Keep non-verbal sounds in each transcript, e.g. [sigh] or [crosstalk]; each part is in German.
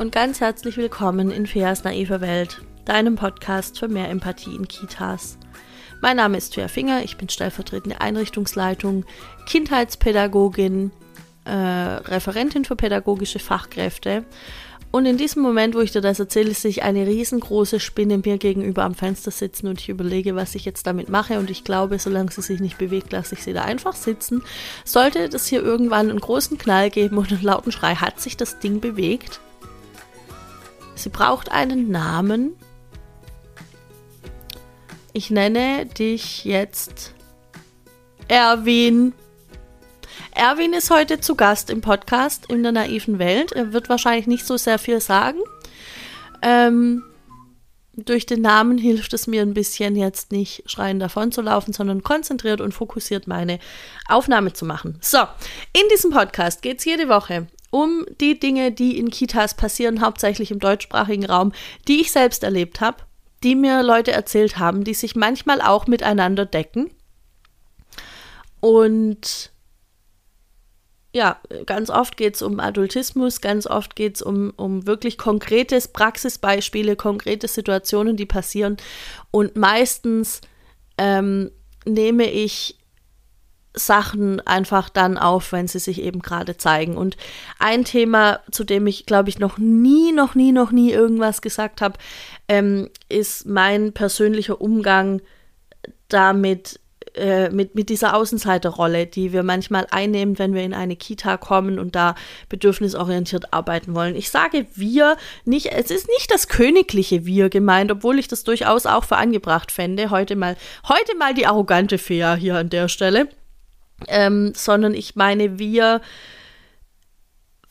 und ganz herzlich willkommen in Feas naive Welt, deinem Podcast für mehr Empathie in Kitas. Mein Name ist Fea Finger, ich bin stellvertretende Einrichtungsleitung, Kindheitspädagogin, äh, Referentin für pädagogische Fachkräfte. Und in diesem Moment, wo ich dir das erzähle, sehe ich eine riesengroße Spinne mir gegenüber am Fenster sitzen und ich überlege, was ich jetzt damit mache. Und ich glaube, solange sie sich nicht bewegt, lasse ich sie da einfach sitzen. Sollte das hier irgendwann einen großen Knall geben und einen lauten Schrei, hat sich das Ding bewegt. Sie braucht einen Namen. Ich nenne dich jetzt Erwin. Erwin ist heute zu Gast im Podcast in der naiven Welt. Er wird wahrscheinlich nicht so sehr viel sagen. Ähm, durch den Namen hilft es mir ein bisschen jetzt nicht schreien davon zu laufen, sondern konzentriert und fokussiert meine Aufnahme zu machen. So, in diesem Podcast geht es jede Woche um die Dinge, die in Kitas passieren, hauptsächlich im deutschsprachigen Raum, die ich selbst erlebt habe, die mir Leute erzählt haben, die sich manchmal auch miteinander decken. Und ja, ganz oft geht es um Adultismus, ganz oft geht es um, um wirklich konkrete Praxisbeispiele, konkrete Situationen, die passieren. Und meistens ähm, nehme ich Sachen einfach dann auf, wenn sie sich eben gerade zeigen. Und ein Thema, zu dem ich, glaube ich, noch nie, noch nie, noch nie irgendwas gesagt habe, ähm, ist mein persönlicher Umgang damit, äh, mit, mit dieser Außenseiterrolle, die wir manchmal einnehmen, wenn wir in eine Kita kommen und da bedürfnisorientiert arbeiten wollen. Ich sage wir, nicht, es ist nicht das königliche Wir gemeint, obwohl ich das durchaus auch für angebracht fände. Heute mal, heute mal die arrogante Fea hier an der Stelle ähm, sondern ich meine wir,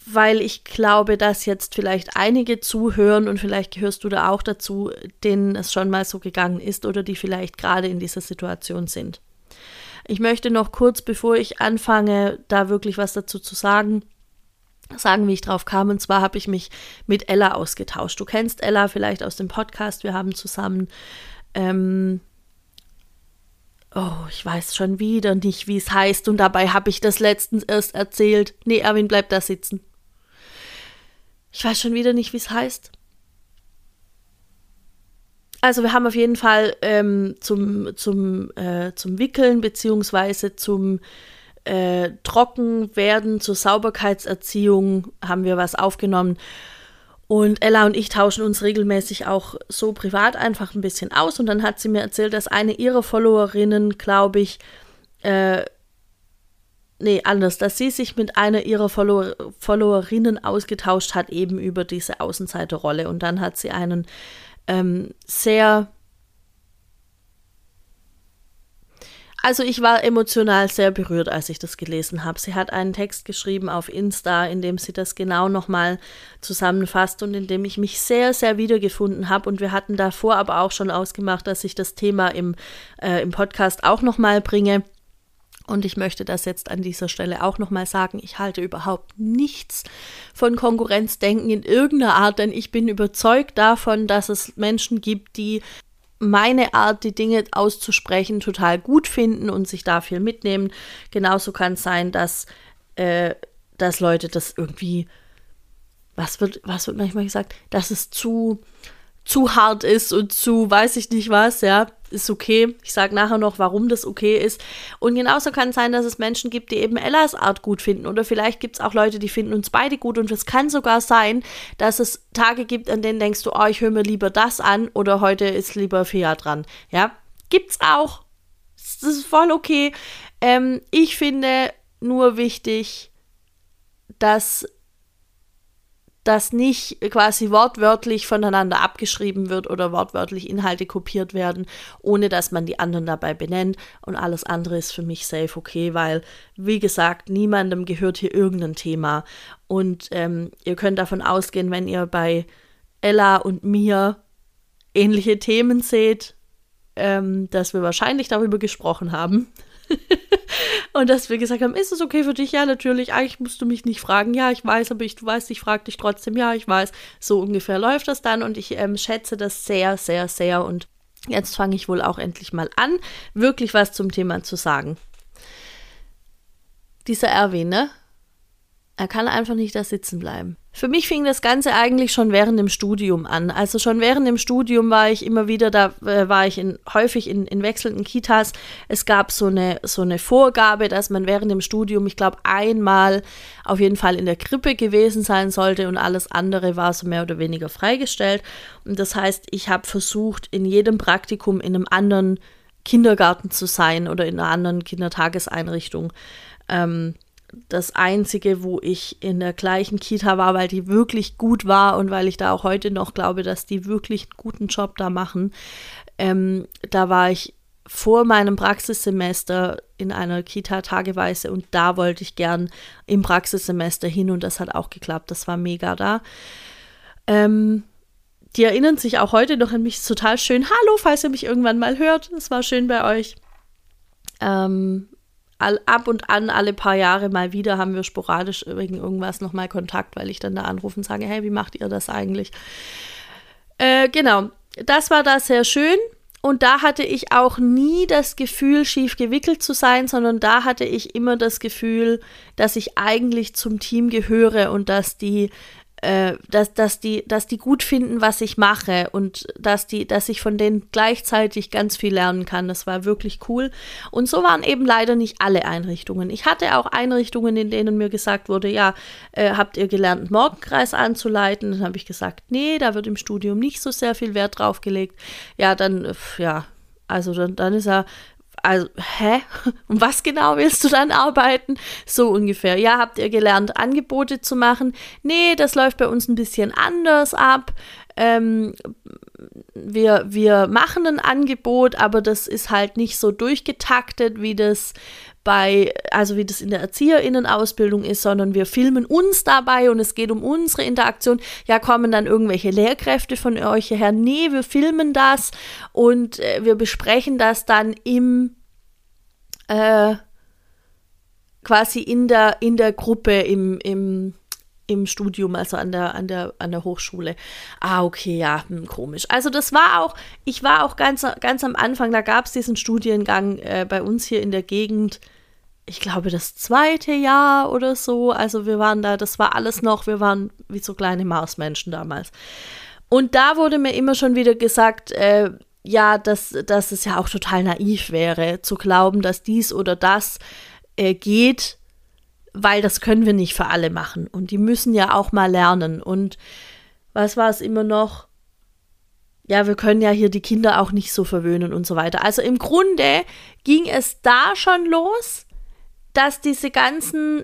weil ich glaube, dass jetzt vielleicht einige zuhören und vielleicht gehörst du da auch dazu, denen es schon mal so gegangen ist oder die vielleicht gerade in dieser Situation sind. Ich möchte noch kurz, bevor ich anfange, da wirklich was dazu zu sagen, sagen, wie ich drauf kam. Und zwar habe ich mich mit Ella ausgetauscht. Du kennst Ella vielleicht aus dem Podcast. Wir haben zusammen ähm, Oh, ich weiß schon wieder nicht, wie es heißt, und dabei habe ich das letztens erst erzählt. Nee, Erwin, bleib da sitzen. Ich weiß schon wieder nicht, wie es heißt. Also wir haben auf jeden Fall ähm, zum, zum, äh, zum Wickeln beziehungsweise zum äh, Trockenwerden, zur Sauberkeitserziehung haben wir was aufgenommen. Und Ella und ich tauschen uns regelmäßig auch so privat einfach ein bisschen aus. Und dann hat sie mir erzählt, dass eine ihrer Followerinnen, glaube ich, äh, nee, anders, dass sie sich mit einer ihrer Follower, Followerinnen ausgetauscht hat, eben über diese Außenseiterrolle. Und dann hat sie einen ähm, sehr Also ich war emotional sehr berührt, als ich das gelesen habe. Sie hat einen Text geschrieben auf Insta, in dem sie das genau nochmal zusammenfasst und in dem ich mich sehr, sehr wiedergefunden habe. Und wir hatten davor aber auch schon ausgemacht, dass ich das Thema im, äh, im Podcast auch nochmal bringe. Und ich möchte das jetzt an dieser Stelle auch nochmal sagen. Ich halte überhaupt nichts von Konkurrenzdenken in irgendeiner Art, denn ich bin überzeugt davon, dass es Menschen gibt, die meine Art, die Dinge auszusprechen, total gut finden und sich da viel mitnehmen. Genauso kann es sein, dass, äh, dass Leute das irgendwie, was wird, was wird manchmal gesagt, dass es zu, zu hart ist und zu weiß ich nicht was, ja, ist okay. Ich sage nachher noch, warum das okay ist. Und genauso kann es sein, dass es Menschen gibt, die eben Ellas Art gut finden. Oder vielleicht gibt es auch Leute, die finden uns beide gut. Und es kann sogar sein, dass es Tage gibt, an denen denkst du, oh, ich höre mir lieber das an oder heute ist lieber Fia dran. Ja, gibt's auch. Das ist voll okay. Ähm, ich finde nur wichtig, dass dass nicht quasi wortwörtlich voneinander abgeschrieben wird oder wortwörtlich Inhalte kopiert werden, ohne dass man die anderen dabei benennt. Und alles andere ist für mich safe okay, weil, wie gesagt, niemandem gehört hier irgendein Thema. Und ähm, ihr könnt davon ausgehen, wenn ihr bei Ella und mir ähnliche Themen seht, ähm, dass wir wahrscheinlich darüber gesprochen haben. [laughs] und dass wir gesagt haben, ist es okay für dich? Ja, natürlich. Eigentlich musst du mich nicht fragen. Ja, ich weiß, aber ich, du weißt, ich frage dich trotzdem. Ja, ich weiß. So ungefähr läuft das dann und ich ähm, schätze das sehr, sehr, sehr. Und jetzt fange ich wohl auch endlich mal an, wirklich was zum Thema zu sagen. Dieser Erwin, ne? Er kann einfach nicht da sitzen bleiben. Für mich fing das Ganze eigentlich schon während dem Studium an. Also schon während dem Studium war ich immer wieder, da äh, war ich in, häufig in, in wechselnden Kitas. Es gab so eine, so eine Vorgabe, dass man während dem Studium, ich glaube, einmal auf jeden Fall in der Krippe gewesen sein sollte und alles andere war so mehr oder weniger freigestellt. Und das heißt, ich habe versucht, in jedem Praktikum in einem anderen Kindergarten zu sein oder in einer anderen Kindertageseinrichtung. Ähm, das einzige, wo ich in der gleichen Kita war, weil die wirklich gut war und weil ich da auch heute noch glaube, dass die wirklich einen guten Job da machen. Ähm, da war ich vor meinem Praxissemester in einer Kita tageweise und da wollte ich gern im Praxissemester hin und das hat auch geklappt. Das war mega da. Ähm, die erinnern sich auch heute noch an mich. Total schön. Hallo, falls ihr mich irgendwann mal hört. Es war schön bei euch. Ähm, all, ab und an, alle paar Jahre mal wieder, haben wir sporadisch wegen irgendwas nochmal Kontakt, weil ich dann da anrufe und sage, hey, wie macht ihr das eigentlich? Äh, genau, das war da sehr schön. Und da hatte ich auch nie das Gefühl, schief gewickelt zu sein, sondern da hatte ich immer das Gefühl, dass ich eigentlich zum Team gehöre und dass die äh, dass, dass, die, dass die gut finden, was ich mache und dass, die, dass ich von denen gleichzeitig ganz viel lernen kann. Das war wirklich cool. Und so waren eben leider nicht alle Einrichtungen. Ich hatte auch Einrichtungen, in denen mir gesagt wurde, ja, äh, habt ihr gelernt, Morgenkreis anzuleiten? Dann habe ich gesagt, nee, da wird im Studium nicht so sehr viel Wert drauf gelegt. Ja, dann, ja, also dann, dann ist er also, hä? Und [laughs] was genau willst du dann arbeiten? So ungefähr. Ja, habt ihr gelernt, Angebote zu machen? Nee, das läuft bei uns ein bisschen anders ab. Ähm, wir, wir machen ein Angebot, aber das ist halt nicht so durchgetaktet, wie das bei, also wie das in der ErzieherInnen-Ausbildung ist, sondern wir filmen uns dabei und es geht um unsere Interaktion. Ja, kommen dann irgendwelche Lehrkräfte von euch her? Nee, wir filmen das und äh, wir besprechen das dann im äh, quasi in der, in der Gruppe im, im, im Studium, also an der, an der, an der Hochschule. Ah, okay, ja, hm, komisch. Also das war auch, ich war auch ganz, ganz am Anfang, da gab es diesen Studiengang äh, bei uns hier in der Gegend, ich glaube, das zweite Jahr oder so. Also wir waren da, das war alles noch, wir waren wie so kleine Marsmenschen damals. Und da wurde mir immer schon wieder gesagt, äh, ja, dass, dass es ja auch total naiv wäre, zu glauben, dass dies oder das äh, geht, weil das können wir nicht für alle machen. Und die müssen ja auch mal lernen. Und was war es immer noch? Ja, wir können ja hier die Kinder auch nicht so verwöhnen und so weiter. Also im Grunde ging es da schon los, dass diese ganzen.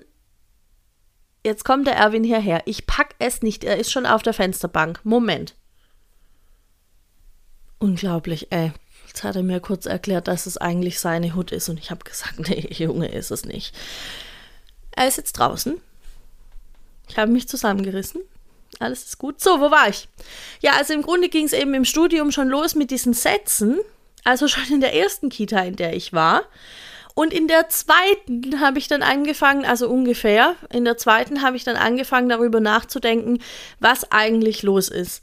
Jetzt kommt der Erwin hierher. Ich pack es nicht. Er ist schon auf der Fensterbank. Moment. Unglaublich, ey. Jetzt hat er mir kurz erklärt, dass es eigentlich seine Hut ist und ich habe gesagt, [laughs] nee, Junge, ist es nicht. Er ist jetzt draußen. Ich habe mich zusammengerissen. Alles ist gut. So, wo war ich? Ja, also im Grunde ging es eben im Studium schon los mit diesen Sätzen. Also schon in der ersten Kita, in der ich war. Und in der zweiten habe ich dann angefangen, also ungefähr, in der zweiten habe ich dann angefangen, darüber nachzudenken, was eigentlich los ist.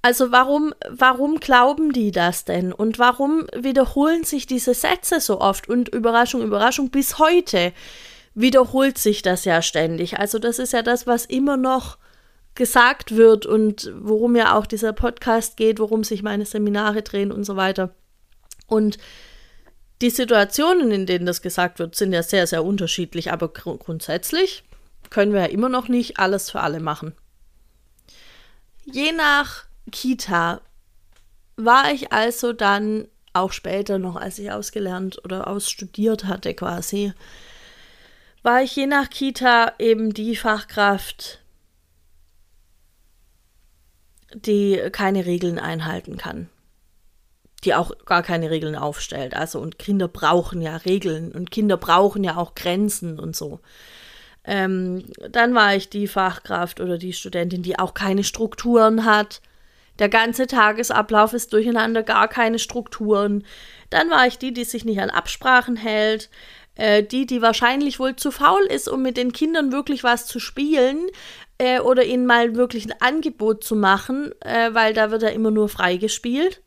Also warum, warum glauben die das denn? Und warum wiederholen sich diese Sätze so oft? Und Überraschung, Überraschung, bis heute wiederholt sich das ja ständig. Also das ist ja das, was immer noch gesagt wird und worum ja auch dieser Podcast geht, worum sich meine Seminare drehen und so weiter. Und die Situationen, in denen das gesagt wird, sind ja sehr, sehr unterschiedlich, aber gr grundsätzlich können wir ja immer noch nicht alles für alle machen. Je nach Kita war ich also dann auch später noch, als ich ausgelernt oder ausstudiert hatte quasi, war ich je nach Kita eben die Fachkraft, die keine Regeln einhalten kann. Die auch gar keine Regeln aufstellt. Also, und Kinder brauchen ja Regeln und Kinder brauchen ja auch Grenzen und so. Ähm, dann war ich die Fachkraft oder die Studentin, die auch keine Strukturen hat, der ganze Tagesablauf ist durcheinander, gar keine Strukturen. Dann war ich die, die sich nicht an Absprachen hält, äh, die, die wahrscheinlich wohl zu faul ist, um mit den Kindern wirklich was zu spielen äh, oder ihnen mal wirklich ein Angebot zu machen, äh, weil da wird ja immer nur freigespielt.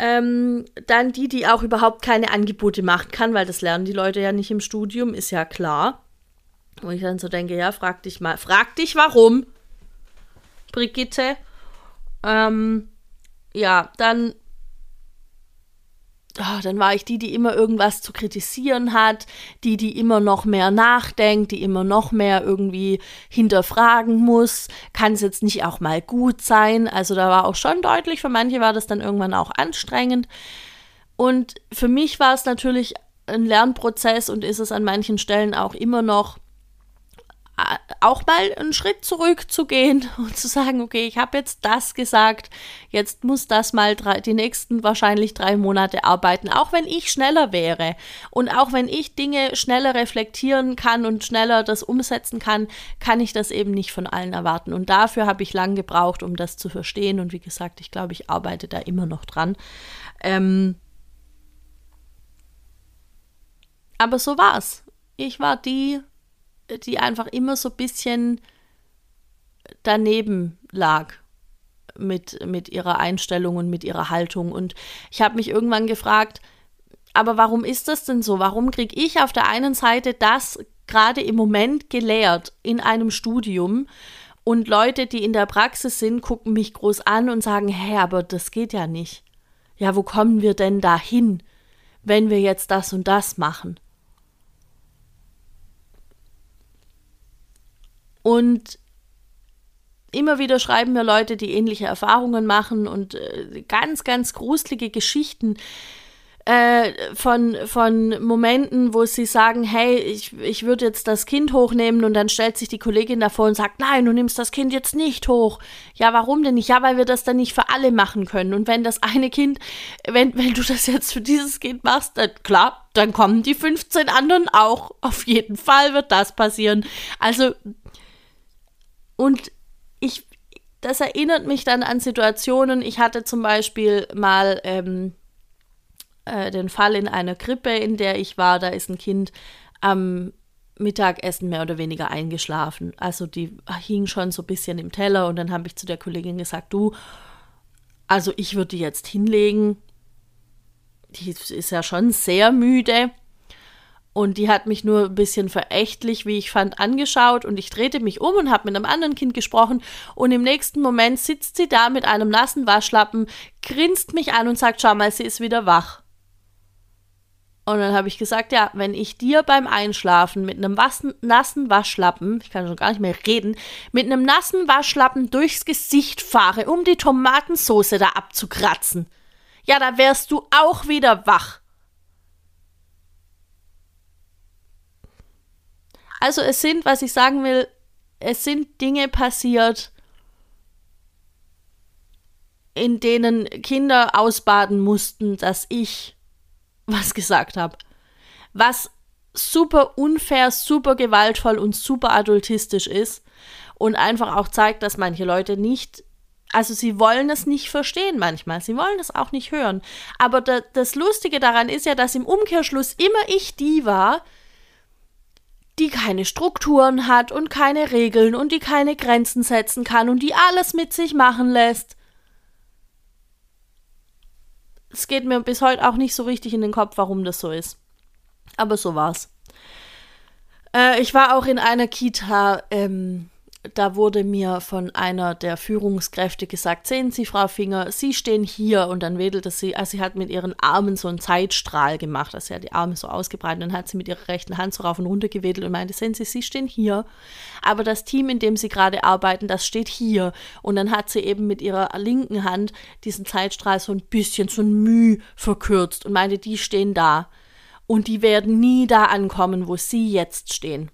Ähm, dann die, die auch überhaupt keine Angebote machen kann, weil das lernen die Leute ja nicht im Studium, ist ja klar. Wo ich dann so denke, ja, frag dich mal, frag dich warum, Brigitte. Ähm, ja, dann oh, dann war ich die, die immer irgendwas zu kritisieren hat, die, die immer noch mehr nachdenkt, die immer noch mehr irgendwie hinterfragen muss. Kann es jetzt nicht auch mal gut sein? Also da war auch schon deutlich, für manche war das dann irgendwann auch anstrengend. Und für mich war es natürlich ein Lernprozess und ist es an manchen Stellen auch immer noch auch mal einen Schritt zurückzugehen [laughs] und zu sagen, okay, ich habe jetzt das gesagt, jetzt muss das mal drei, die nächsten wahrscheinlich drei Monate arbeiten, auch wenn ich schneller wäre und auch wenn ich Dinge schneller reflektieren kann und schneller das umsetzen kann, kann ich das eben nicht von allen erwarten. Und dafür habe ich lang gebraucht, um das zu verstehen. Und wie gesagt, ich glaube, ich arbeite da immer noch dran. Ähm aber so war's. Ich war die, die einfach immer so ein bisschen daneben lag mit, mit ihrer Einstellung und mit ihrer Haltung. Und ich habe mich irgendwann gefragt, aber warum ist das denn so? Warum kriege ich auf der einen Seite das gerade im Moment gelehrt in einem Studium und Leute, die in der Praxis sind, gucken mich groß an und sagen, hä, aber das geht ja nicht. Ja, wo kommen wir denn da hin, wenn wir jetzt das und das machen? Und immer wieder schreiben mir Leute, die ähnliche Erfahrungen machen und äh, ganz, ganz gruselige Geschichten äh, von, von Momenten, wo sie sagen, hey, ich, ich würde jetzt das Kind hochnehmen und dann stellt sich die Kollegin davor und sagt, nein, du nimmst das Kind jetzt nicht hoch. Ja, warum denn nicht? Ja, weil wir das dann nicht für alle machen können. Und wenn das eine Kind, wenn, wenn du das jetzt für dieses Kind machst, dann klar, dann kommen die 15 anderen auch. Auf jeden Fall wird das passieren. Also und ich, das erinnert mich dann an Situationen. Ich hatte zum Beispiel mal ähm, äh, den Fall in einer Krippe, in der ich war. Da ist ein Kind am Mittagessen mehr oder weniger eingeschlafen. Also die hing schon so ein bisschen im Teller und dann habe ich zu der Kollegin gesagt, du, also ich würde die jetzt hinlegen. Die ist ja schon sehr müde. Und die hat mich nur ein bisschen verächtlich, wie ich fand, angeschaut und ich drehte mich um und habe mit einem anderen Kind gesprochen und im nächsten Moment sitzt sie da mit einem nassen Waschlappen, grinst mich an und sagt, schau mal, sie ist wieder wach. Und dann habe ich gesagt, ja, wenn ich dir beim Einschlafen mit einem wassen, nassen Waschlappen, ich kann schon gar nicht mehr reden, mit einem nassen Waschlappen durchs Gesicht fahre, um die Tomatensauce da abzukratzen, ja, da wärst du auch wieder wach. Also es sind, was ich sagen will, es sind Dinge passiert, in denen Kinder ausbaden mussten, dass ich [laughs] was gesagt habe. Was super unfair, super gewaltvoll und super adultistisch ist und einfach auch zeigt, dass manche Leute nicht, also sie wollen es nicht verstehen manchmal, sie wollen es auch nicht hören. Aber da, das Lustige daran ist ja, dass im Umkehrschluss immer ich die war, die keine Strukturen hat und keine Regeln und die keine Grenzen setzen kann und die alles mit sich machen lässt. Es geht mir bis heute auch nicht so richtig in den Kopf, warum das so ist. Aber so war's. Äh, ich war auch in einer Kita, ähm, da wurde mir von einer der Führungskräfte gesagt, sehen Sie, Frau Finger, Sie stehen hier. Und dann wedelte sie, also sie hat mit ihren Armen so einen Zeitstrahl gemacht, also sie hat die Arme so ausgebreitet. Und hat sie mit ihrer rechten Hand so rauf und runter gewedelt und meinte, sehen Sie, Sie stehen hier, aber das Team, in dem Sie gerade arbeiten, das steht hier. Und dann hat sie eben mit ihrer linken Hand diesen Zeitstrahl so ein bisschen, so ein Müh verkürzt und meinte, die stehen da. Und die werden nie da ankommen, wo Sie jetzt stehen.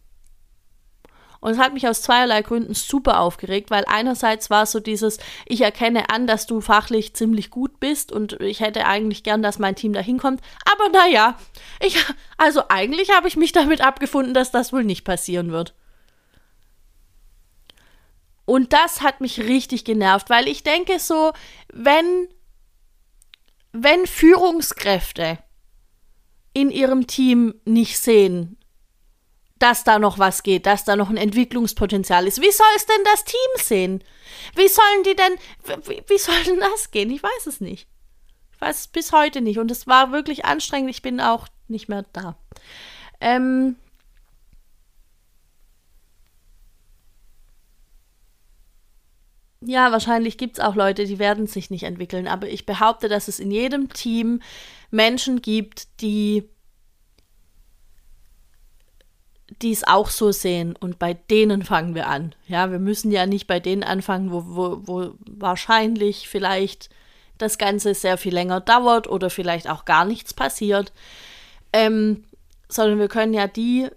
Und es hat mich aus zweierlei Gründen super aufgeregt, weil einerseits war so dieses, ich erkenne an, dass du fachlich ziemlich gut bist und ich hätte eigentlich gern, dass mein Team da hinkommt. Aber naja, ich, also eigentlich habe ich mich damit abgefunden, dass das wohl nicht passieren wird. Und das hat mich richtig genervt, weil ich denke so, wenn, wenn Führungskräfte in ihrem Team nicht sehen, dass da noch was geht, dass da noch ein Entwicklungspotenzial ist. Wie soll es denn das Team sehen? Wie sollen die denn, wie, wie soll denn das gehen? Ich weiß es nicht. Ich weiß es bis heute nicht. Und es war wirklich anstrengend. Ich bin auch nicht mehr da. Ähm, ja, wahrscheinlich gibt es auch Leute, die werden sich nicht entwickeln, aber ich behaupte, dass es in jedem Team Menschen gibt, die die es auch so sehen und bei denen fangen wir an. Ja, wir müssen ja nicht bei denen anfangen, wo, wo, wo wahrscheinlich vielleicht das Ganze sehr viel länger dauert oder vielleicht auch gar nichts passiert, ähm, sondern wir können ja die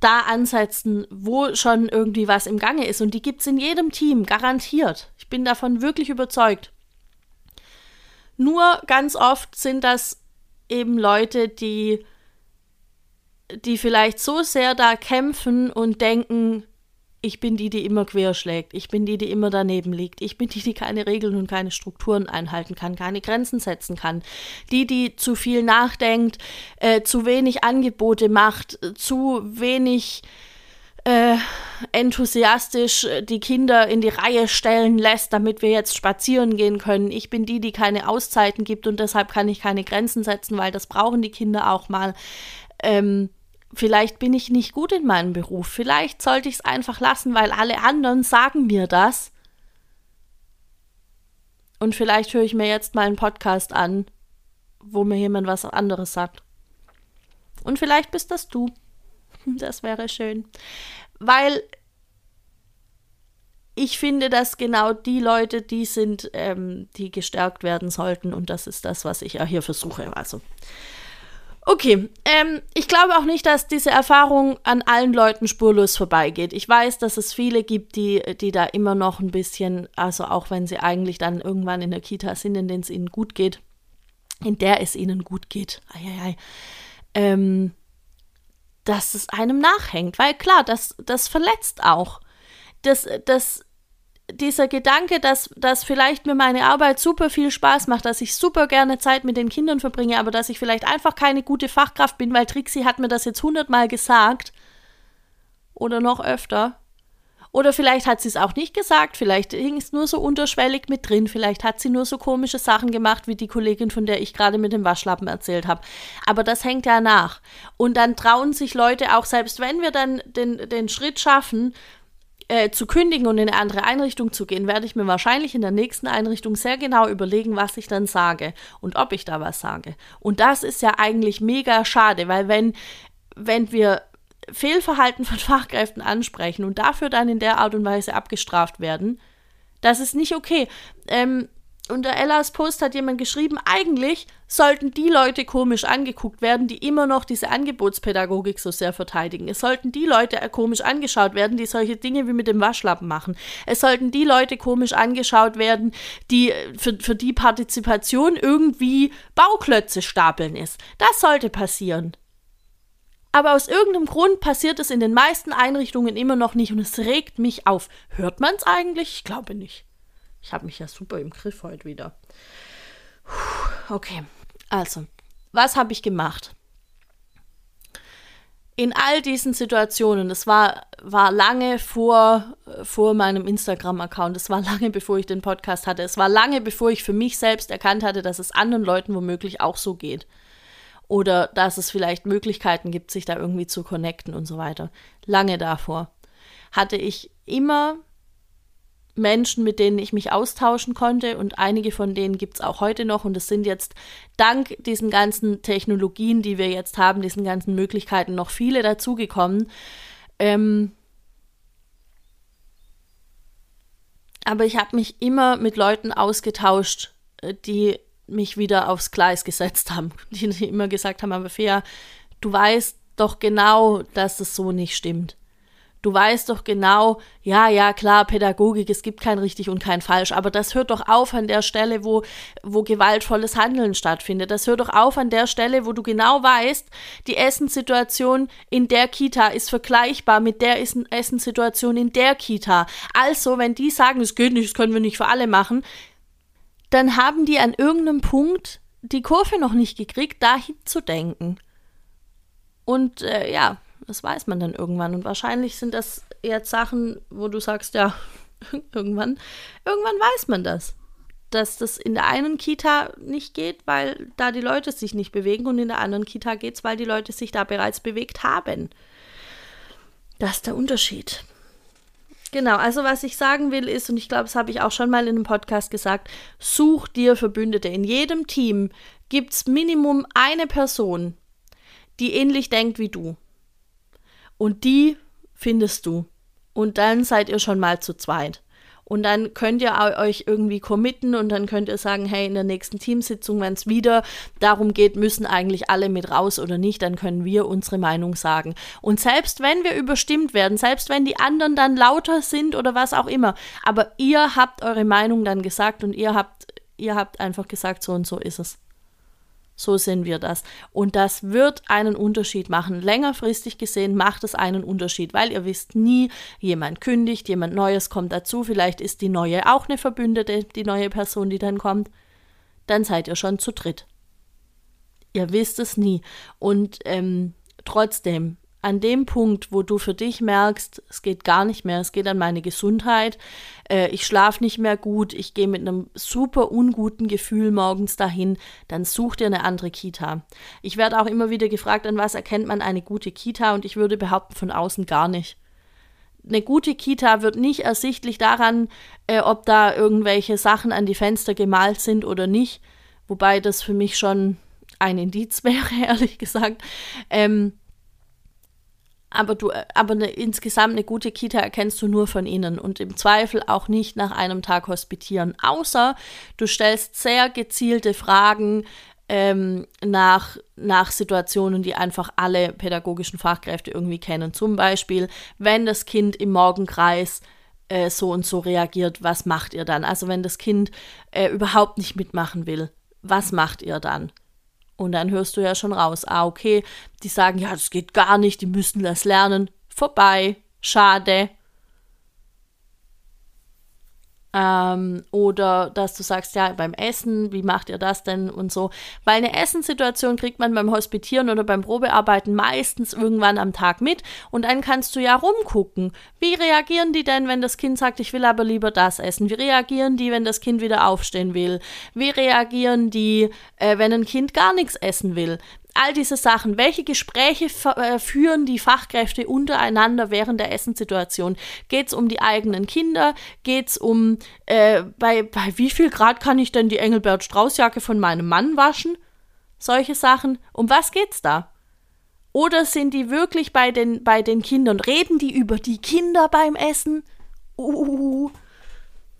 da ansetzen, wo schon irgendwie was im Gange ist. Und die gibt es in jedem Team, garantiert. Ich bin davon wirklich überzeugt. Nur ganz oft sind das eben Leute, die, die vielleicht so sehr da kämpfen und denken, ich bin die, die immer querschlägt. Ich bin die, die immer daneben liegt. Ich bin die, die keine Regeln und keine Strukturen einhalten kann, keine Grenzen setzen kann. Die, die zu viel nachdenkt, äh, zu wenig Angebote macht, zu wenig äh, enthusiastisch die Kinder in die Reihe stellen lässt, damit wir jetzt spazieren gehen können. Ich bin die, die keine Auszeiten gibt und deshalb kann ich keine Grenzen setzen, weil das brauchen die Kinder auch mal. Ähm, vielleicht bin ich nicht gut in meinem Beruf, vielleicht sollte ich es einfach lassen, weil alle anderen sagen mir das. Und vielleicht höre ich mir jetzt mal einen Podcast an, wo mir jemand was anderes sagt. Und vielleicht bist das du. [laughs] Das wäre schön. Weil ich finde, dass genau die Leute die sind, ähm, die gestärkt werden sollten. Und das ist das, was ich ja hier versuche. Also Okay, ähm, ich glaube auch nicht, dass diese Erfahrung an allen Leuten spurlos vorbeigeht. Ich weiß, dass es viele gibt, die, die da immer noch ein bisschen, also auch wenn sie eigentlich dann irgendwann in der Kita sind, in denen es ihnen gut geht, in der es ihnen gut geht, ei, ähm, dass es einem nachhängt. Weil klar, das, das verletzt auch. Das, das dieser Gedanke, dass, dass vielleicht mir meine Arbeit super viel Spaß macht, dass ich super gerne Zeit mit den Kindern verbringe, aber dass ich vielleicht einfach keine gute Fachkraft bin, weil Trixie hat mir das jetzt hundertmal gesagt. Oder noch öfter. Oder vielleicht hat sie es auch nicht gesagt, vielleicht hing es nur so unterschwellig mit drin, vielleicht hat sie nur so komische Sachen gemacht, wie die Kollegin, von der ich gerade mit dem Waschlappen erzählt habe. Aber das hängt ja nach. Und dann trauen sich Leute auch, selbst wenn wir dann den, den Schritt schaffen äh, zu kündigen und in eine andere Einrichtung zu gehen, werde ich mir wahrscheinlich in der nächsten Einrichtung sehr genau überlegen, was ich dann sage und ob ich da was sage. Und das ist ja eigentlich mega schade, weil wenn, wenn wir Fehlverhalten von [laughs] Fachkräften ansprechen und dafür dann in der Art und Weise abgestraft werden, das ist nicht okay. Ähm, unter Ellas Post hat jemand geschrieben, eigentlich sollten die Leute komisch angeguckt werden, die immer noch diese Angebotspädagogik so sehr verteidigen. Es sollten die Leute komisch angeschaut werden, die solche Dinge wie mit dem Waschlappen machen. Es sollten die Leute komisch angeschaut werden, die für, für die Partizipation irgendwie Bauklötze stapeln ist. Das sollte passieren. Aber aus irgendeinem Grund passiert es in den meisten Einrichtungen immer noch nicht und es regt mich auf. Hört man es eigentlich? Ich glaube nicht. Ich habe mich ja super im Griff heute wieder. Okay, also, was habe ich gemacht? In all diesen Situationen, das war, war lange vor, vor meinem Instagram-Account, es war lange bevor ich den Podcast hatte, es war lange bevor ich für mich selbst erkannt hatte, dass es anderen Leuten womöglich auch so geht. Oder dass es vielleicht Möglichkeiten gibt, sich da irgendwie zu connecten und so weiter. Lange davor hatte ich immer Menschen, mit denen ich mich austauschen konnte und einige von denen gibt es auch heute noch und es sind jetzt dank diesen ganzen Technologien, die wir jetzt haben, diesen ganzen Möglichkeiten noch viele dazugekommen. Ähm aber ich habe mich immer mit Leuten ausgetauscht, äh, die mich wieder aufs Gleis gesetzt haben, [laughs] die immer gesagt haben, aber Fea, du weißt doch genau, dass es so nicht stimmt. Du weißt doch genau, ja, ja, klar, Pädagogik, es gibt kein richtig und kein falsch, aber das hört doch auf an der Stelle, wo, wo gewaltvolles Handeln stattfindet. Das hört doch auf an der Stelle, wo du genau weißt, die Essenssituation in der Kita ist vergleichbar mit der Essenssituation in der Kita. Also, wenn die sagen, es geht nicht, das können wir nicht für alle machen, dann haben die an irgendeinem Punkt die Kurve noch nicht gekriegt, dahin zu denken. Und äh, ja, das weiß man dann irgendwann. Und wahrscheinlich sind das jetzt Sachen, wo du sagst, ja, [laughs] irgendwann, irgendwann weiß man das. Dass das in der einen Kita nicht geht, weil da die Leute sich nicht bewegen und in der anderen Kita geht es, weil die Leute sich da bereits bewegt haben. Das ist der Unterschied. Genau, also was ich sagen will ist, und ich glaube, das habe ich auch schon mal in einem Podcast gesagt, such dir Verbündete. In jedem Team gibt es Minimum eine Person, die ähnlich denkt wie du. Und die findest du. Und dann seid ihr schon mal zu zweit. Und dann könnt ihr euch irgendwie committen und dann könnt ihr sagen, hey, in der nächsten Teamsitzung, wenn es wieder darum geht, müssen eigentlich alle mit raus oder nicht, dann können wir unsere Meinung sagen. Und selbst wenn wir überstimmt werden, selbst wenn die anderen dann lauter sind oder was auch immer, aber ihr habt eure Meinung dann gesagt und ihr habt, ihr habt einfach gesagt, so und so ist es. So sehen wir das. Und das wird einen Unterschied machen. Längerfristig gesehen macht es einen Unterschied, weil ihr wisst nie, jemand kündigt, jemand Neues kommt dazu, vielleicht ist die neue auch eine Verbündete, die neue Person, die dann kommt. Dann seid ihr schon zu dritt. Ihr wisst es nie. Und ähm, trotzdem, an dem Punkt, wo du für dich merkst, es geht gar nicht mehr, es geht an meine Gesundheit, äh, ich schlafe nicht mehr gut, ich gehe mit einem super unguten Gefühl morgens dahin, dann such dir eine andere Kita. Ich werde auch immer wieder gefragt, an was erkennt man eine gute Kita und ich würde behaupten, von außen gar nicht. Eine gute Kita wird nicht ersichtlich daran, äh, ob da irgendwelche Sachen an die Fenster gemalt sind oder nicht, wobei das für mich schon ein Indiz [laughs] wäre, ehrlich gesagt. Ähm, aber du, aber eine, insgesamt eine gute Kita erkennst du nur von innen und im Zweifel auch nicht nach einem Tag hospitieren, außer du stellst sehr gezielte Fragen ähm, nach, nach Situationen, die einfach alle pädagogischen Fachkräfte irgendwie kennen. Zum Beispiel, wenn das Kind im Morgenkreis äh, so und so reagiert, was macht ihr dann? Also wenn das Kind äh, überhaupt nicht mitmachen will, was macht ihr dann? Und dann hörst du ja schon raus, ah, okay, die sagen, ja, das geht gar nicht, die müssen das lernen. Vorbei, schade. Ähm, oder dass du sagst, ja, beim Essen, wie macht ihr das denn und so. Weil eine Essenssituation kriegt man beim Hospitieren oder beim Probearbeiten meistens irgendwann am Tag mit und dann kannst du ja rumgucken. Wie reagieren die denn, wenn das Kind sagt, ich will aber lieber das essen? Wie reagieren die, wenn das Kind wieder aufstehen will? Wie reagieren die, äh, wenn ein Kind gar nichts essen will? All diese Sachen. Welche Gespräche äh, führen die Fachkräfte untereinander während der Essenssituation? Geht es um die eigenen Kinder? Geht es um, äh, bei, bei wie viel Grad kann ich denn die Engelbert Straußjacke von meinem Mann waschen? Solche Sachen. Um was geht's da? Oder sind die wirklich bei den, bei den Kindern? Reden die über die Kinder beim Essen? Uh.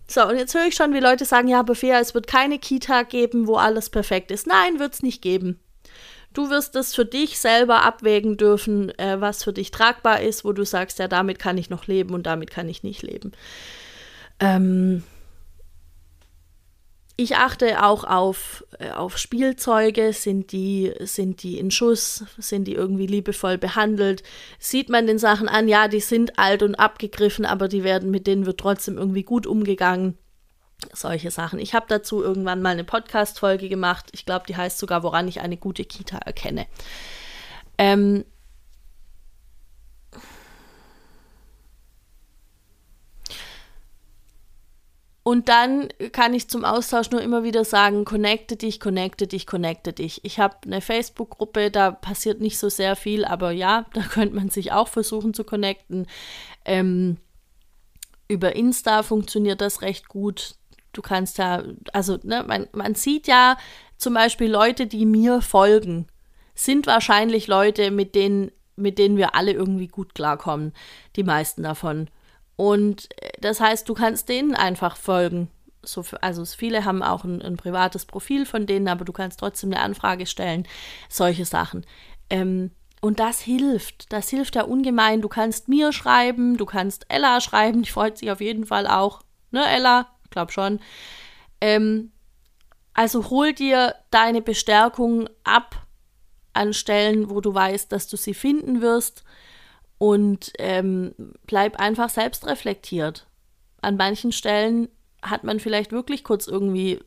So, und jetzt höre ich schon, wie Leute sagen, ja, fair, es wird keine Kita geben, wo alles perfekt ist. Nein, wird es nicht geben. Du wirst es für dich selber abwägen dürfen, äh, was für dich tragbar ist, wo du sagst, ja, damit kann ich noch leben und damit kann ich nicht leben. Ähm ich achte auch auf, äh, auf Spielzeuge. Sind die, sind die in Schuss? Sind die irgendwie liebevoll behandelt? Sieht man den Sachen an, ja, die sind alt und abgegriffen, aber die werden, mit denen wird trotzdem irgendwie gut umgegangen solche Sachen. Ich habe dazu irgendwann mal eine Podcast-Folge gemacht. Ich glaube, die heißt sogar, woran ich eine gute Kita erkenne. Ähm, Und dann kann ich zum Austausch nur immer wieder sagen, connecte dich, connecte dich, connecte dich. Ich habe eine Facebook-Gruppe, da passiert nicht so sehr viel, aber ja, [laughs] da könnte man sich auch versuchen zu connecten. Ähm, über Insta funktioniert das recht gut du kannst ja, also ne, man, man sieht ja zum Beispiel Leute, die mir folgen, sind wahrscheinlich Leute, mit denen, mit denen wir alle irgendwie gut klarkommen, die meisten davon. Und äh, das heißt, du kannst denen einfach folgen. So, also viele haben auch ein, ein, privates Profil von denen, aber du kannst trotzdem eine Anfrage stellen. Solche Sachen. Ähm, und das hilft. Das hilft ja ungemein. Du kannst mir schreiben, du kannst Ella schreiben, die freut sich auf jeden Fall auch. Ne, Ella? Glaube schon. Ähm, also hol dir deine Bestärkung ab an Stellen, wo du weißt, dass du sie finden wirst und ähm, bleib einfach selbst reflektiert. An manchen Stellen hat man vielleicht wirklich kurz irgendwie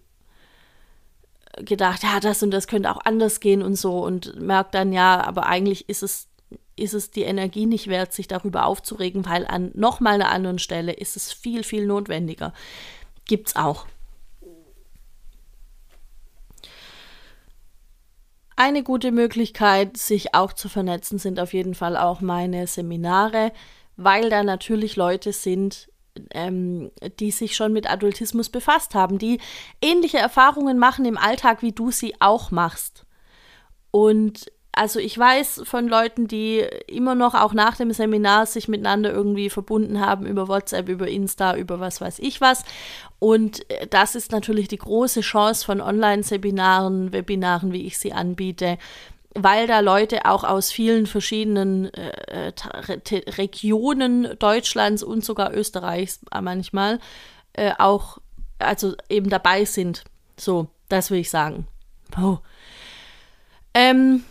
gedacht, ja, das und das könnte auch anders gehen und so und merkt dann, ja, aber eigentlich ist es, ist es die Energie nicht wert, sich darüber aufzuregen, weil an nochmal einer anderen Stelle ist es viel, viel notwendiger. Gibt's auch. Eine gute Möglichkeit, sich auch zu vernetzen, sind auf jeden Fall auch meine Seminare, weil da natürlich Leute sind, ähm, die sich schon mit Adultismus befasst haben, die ähnliche Erfahrungen machen im Alltag, wie du sie auch machst. Und also ich weiß von Leuten, die immer noch auch nach dem Seminar sich miteinander irgendwie verbunden haben über WhatsApp, über Insta, über was weiß ich was. Und äh, das ist natürlich die große Chance von Online-Seminaren, Webinaren, wie ich sie anbiete, weil da Leute auch aus vielen verschiedenen äh, äh Regionen Deutschlands und sogar Österreichs manchmal äh, auch, also eben dabei sind. So, das will ich sagen. Oh. Ähm,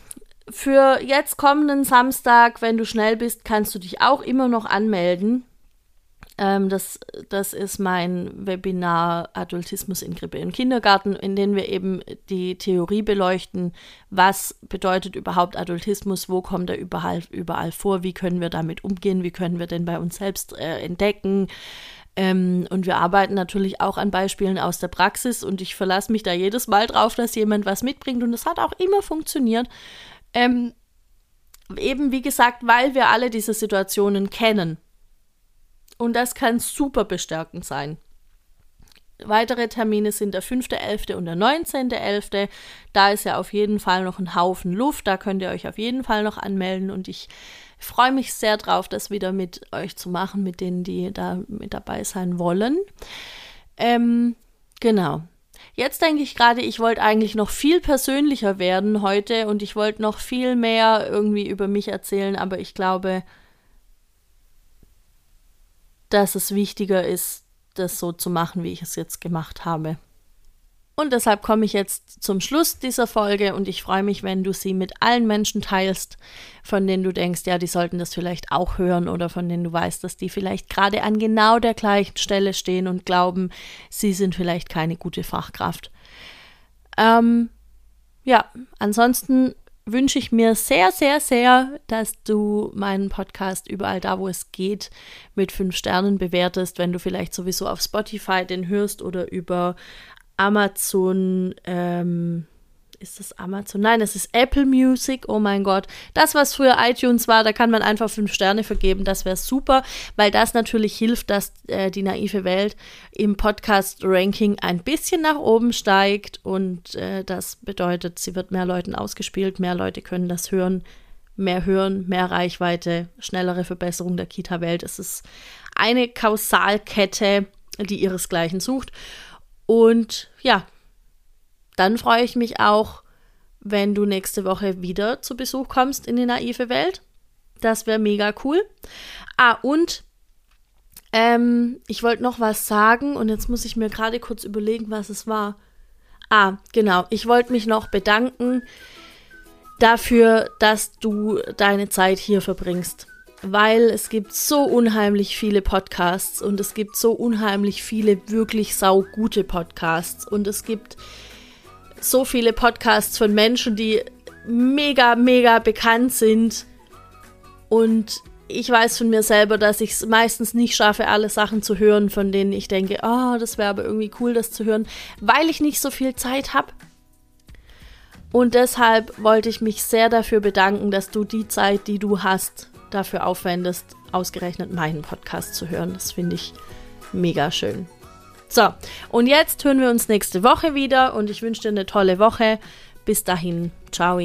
für jetzt kommenden Samstag, wenn du schnell bist, kannst du dich auch immer noch anmelden. Ähm, das, das ist mein Webinar Adultismus in Grippe im Kindergarten, in dem wir eben die Theorie beleuchten, was bedeutet überhaupt Adultismus, wo kommt er überall, überall vor, wie können wir damit umgehen, wie können wir den bei uns selbst äh, entdecken. Ähm, und wir arbeiten natürlich auch an Beispielen aus der Praxis und ich verlasse mich da jedes Mal drauf, dass jemand was mitbringt und es hat auch immer funktioniert. Ähm, eben wie gesagt, weil wir alle diese Situationen kennen. Und das kann super bestärkend sein. Weitere Termine sind der 5.11. und der 19.11. Da ist ja auf jeden Fall noch ein Haufen Luft. Da könnt ihr euch auf jeden Fall noch anmelden. Und ich freue mich sehr drauf, das wieder mit euch zu machen, mit denen, die da mit dabei sein wollen. Ähm, genau. Jetzt denke ich gerade, ich wollte eigentlich noch viel persönlicher werden heute und ich wollte noch viel mehr irgendwie über mich erzählen, aber ich glaube, dass es wichtiger ist, das so zu machen, wie ich es jetzt gemacht habe. Und deshalb komme ich jetzt zum Schluss dieser Folge und ich freue mich, wenn du sie mit allen Menschen teilst, von denen du denkst, ja, die sollten das vielleicht auch hören oder von denen du weißt, dass die vielleicht gerade an genau der gleichen Stelle stehen und glauben, sie sind vielleicht keine gute Fachkraft. Ähm, ja, ansonsten wünsche ich mir sehr, sehr, sehr, dass du meinen Podcast überall da, wo es geht, mit fünf Sternen bewertest, wenn du vielleicht sowieso auf Spotify den hörst oder über Amazon, ähm, ist das Amazon? Nein, es ist Apple Music. Oh mein Gott. Das, was früher iTunes war, da kann man einfach fünf Sterne vergeben. Das wäre super, weil das natürlich hilft, dass äh, die naive Welt im Podcast-Ranking ein bisschen nach oben steigt. Und äh, das bedeutet, sie wird mehr Leuten ausgespielt, mehr Leute können das hören, mehr hören, mehr Reichweite, schnellere Verbesserung der Kita-Welt. Es ist eine Kausalkette, die ihresgleichen sucht. Und ja, dann freue ich mich auch, wenn du nächste Woche wieder zu Besuch kommst in die naive Welt. Das wäre mega cool. Ah, und ähm, ich wollte noch was sagen und jetzt muss ich mir gerade kurz überlegen, was es war. Ah, genau. Ich wollte mich noch bedanken dafür, dass du deine Zeit hier verbringst weil es gibt so unheimlich viele Podcasts und es gibt so unheimlich viele wirklich saugute Podcasts und es gibt so viele Podcasts von Menschen, die mega, mega bekannt sind und ich weiß von mir selber, dass ich es meistens nicht schaffe, alle Sachen zu hören, von denen ich denke, oh, das wäre aber irgendwie cool, das zu hören, weil ich nicht so viel Zeit habe. Und deshalb wollte ich mich sehr dafür bedanken, dass du die Zeit, die du hast, dafür aufwendest, ausgerechnet meinen Podcast zu hören. Das finde ich mega schön. So, und jetzt hören wir uns nächste Woche wieder und ich wünsche dir eine tolle Woche. Bis dahin, ciao.